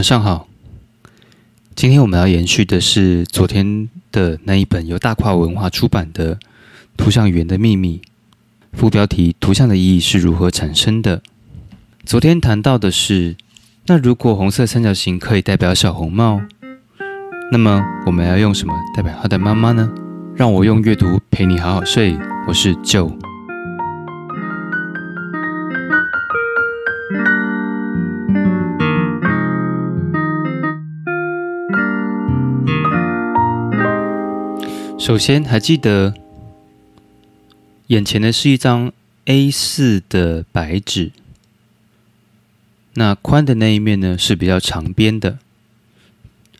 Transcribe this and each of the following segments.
晚上好，今天我们要延续的是昨天的那一本由大跨文化出版的《图像语言的秘密》，副标题“图像的意义是如何产生的”。昨天谈到的是，那如果红色三角形可以代表小红帽，那么我们要用什么代表他的妈妈呢？让我用阅读陪你好好睡。我是 Joe。首先，还记得眼前的是一张 A 四的白纸，那宽的那一面呢是比较长边的，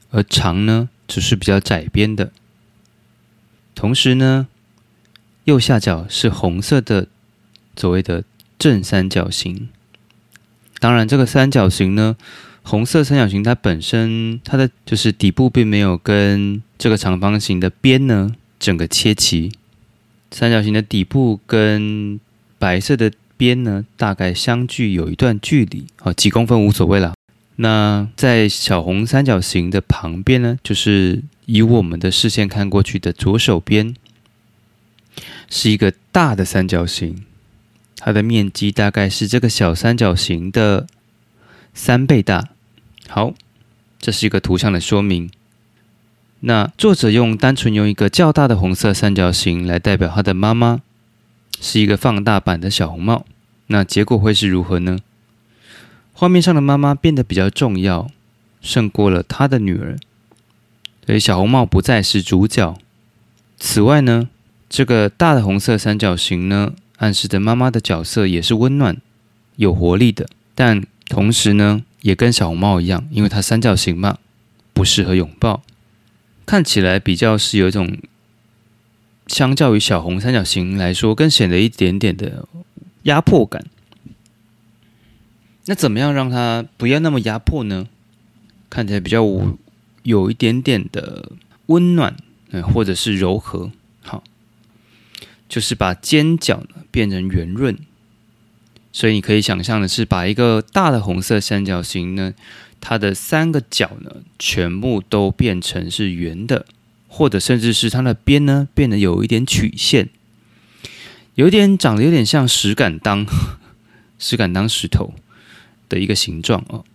而长呢只是比较窄边的。同时呢，右下角是红色的所谓的正三角形。当然，这个三角形呢，红色三角形它本身它的就是底部并没有跟这个长方形的边呢。整个切齐，三角形的底部跟白色的边呢，大概相距有一段距离，哦，几公分无所谓啦。那在小红三角形的旁边呢，就是以我们的视线看过去的左手边，是一个大的三角形，它的面积大概是这个小三角形的三倍大。好，这是一个图像的说明。那作者用单纯用一个较大的红色三角形来代表他的妈妈，是一个放大版的小红帽。那结果会是如何呢？画面上的妈妈变得比较重要，胜过了他的女儿，所以小红帽不再是主角。此外呢，这个大的红色三角形呢，暗示着妈妈的角色也是温暖、有活力的，但同时呢，也跟小红帽一样，因为它三角形嘛，不适合拥抱。看起来比较是有一种，相较于小红三角形来说，更显得一点点的压迫感。那怎么样让它不要那么压迫呢？看起来比较有一点点的温暖，嗯，或者是柔和。好，就是把尖角呢变成圆润。所以你可以想象的是，把一个大的红色三角形呢。它的三个角呢，全部都变成是圆的，或者甚至是它的边呢，变得有一点曲线，有点长得有点像石敢当，石敢当石头的一个形状哦。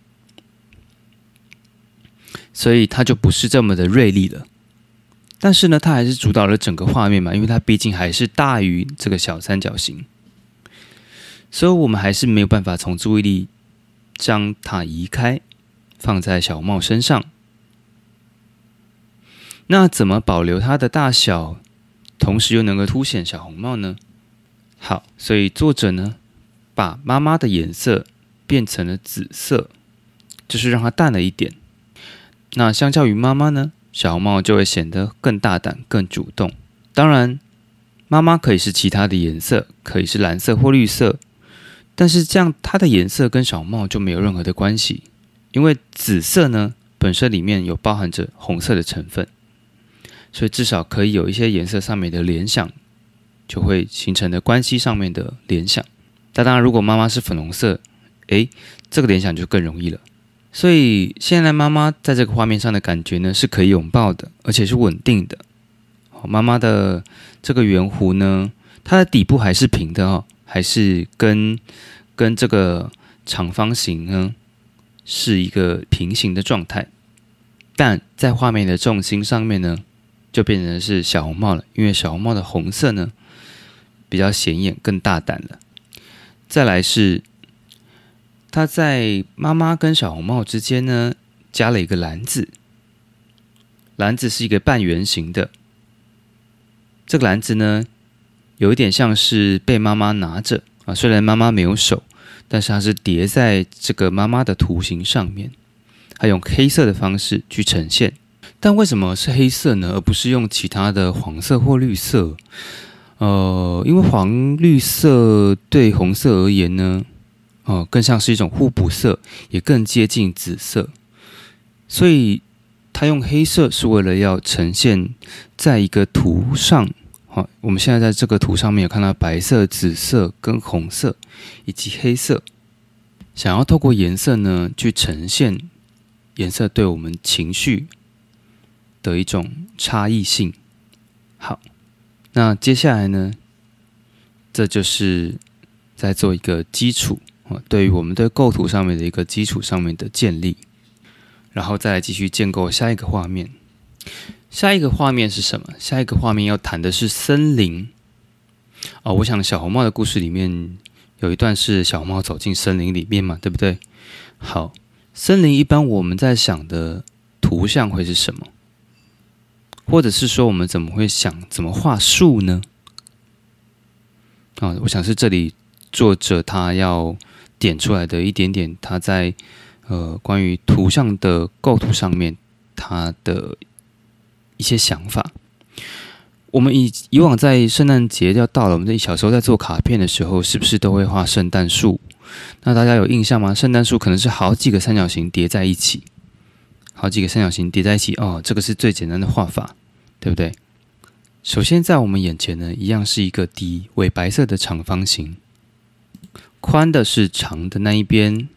所以它就不是这么的锐利了。但是呢，它还是主导了整个画面嘛，因为它毕竟还是大于这个小三角形，所以我们还是没有办法从注意力将它移开。放在小红帽身上，那怎么保留它的大小，同时又能够凸显小红帽呢？好，所以作者呢，把妈妈的颜色变成了紫色，就是让它淡了一点。那相较于妈妈呢，小红帽就会显得更大胆、更主动。当然，妈妈可以是其他的颜色，可以是蓝色或绿色，但是这样它的颜色跟小帽就没有任何的关系。因为紫色呢本身里面有包含着红色的成分，所以至少可以有一些颜色上面的联想，就会形成的关系上面的联想。那当然，如果妈妈是粉红色，诶，这个联想就更容易了。所以现在妈妈在这个画面上的感觉呢，是可以拥抱的，而且是稳定的。妈妈的这个圆弧呢，它的底部还是平的哦，还是跟跟这个长方形呢。是一个平行的状态，但在画面的重心上面呢，就变成是小红帽了。因为小红帽的红色呢比较显眼，更大胆了。再来是，他在妈妈跟小红帽之间呢加了一个篮子，篮子是一个半圆形的。这个篮子呢有一点像是被妈妈拿着啊，虽然妈妈没有手。但是它是叠在这个妈妈的图形上面，它用黑色的方式去呈现。但为什么是黑色呢？而不是用其他的黄色或绿色？呃，因为黄绿色对红色而言呢，哦，更像是一种互补色，也更接近紫色。所以它用黑色是为了要呈现在一个图上。好，我们现在在这个图上面有看到白色、紫色跟红色以及黑色，想要透过颜色呢去呈现颜色对我们情绪的一种差异性。好，那接下来呢，这就是在做一个基础啊，对于我们对构图上面的一个基础上面的建立，然后再来继续建构下一个画面。下一个画面是什么？下一个画面要谈的是森林。哦，我想小红帽的故事里面有一段是小红帽走进森林里面嘛，对不对？好，森林一般我们在想的图像会是什么？或者是说我们怎么会想怎么画树呢？啊，我想是这里作者他要点出来的一点点，他在呃关于图像的构图上面他的一些想法。我们以以往在圣诞节要到了，我们在小时候在做卡片的时候，是不是都会画圣诞树？那大家有印象吗？圣诞树可能是好几个三角形叠在一起，好几个三角形叠在一起哦，这个是最简单的画法，对不对？首先在我们眼前呢，一样是一个底为白色的长方形，宽的是长的那一边，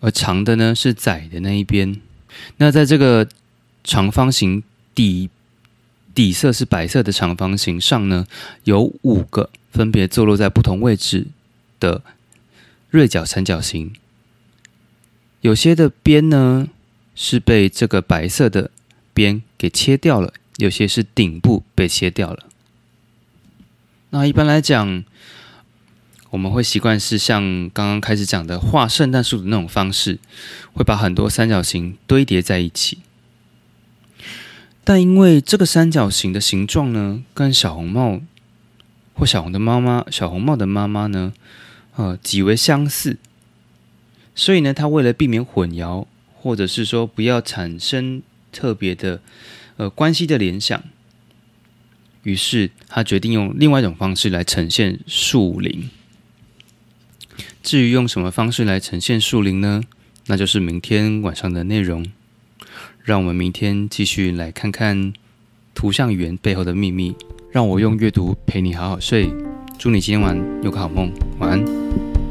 而长的呢是窄的那一边。那在这个长方形底。底色是白色的长方形上呢，有五个分别坐落在不同位置的锐角三角形。有些的边呢是被这个白色的边给切掉了，有些是顶部被切掉了。那一般来讲，我们会习惯是像刚刚开始讲的画圣诞树的那种方式，会把很多三角形堆叠在一起。但因为这个三角形的形状呢，跟小红帽或小红的妈妈、小红帽的妈妈呢，呃，极为相似，所以呢，他为了避免混淆，或者是说不要产生特别的呃关系的联想，于是他决定用另外一种方式来呈现树林。至于用什么方式来呈现树林呢？那就是明天晚上的内容。让我们明天继续来看看图像语言背后的秘密。让我用阅读陪你好好睡。祝你今晚有个好梦，晚安。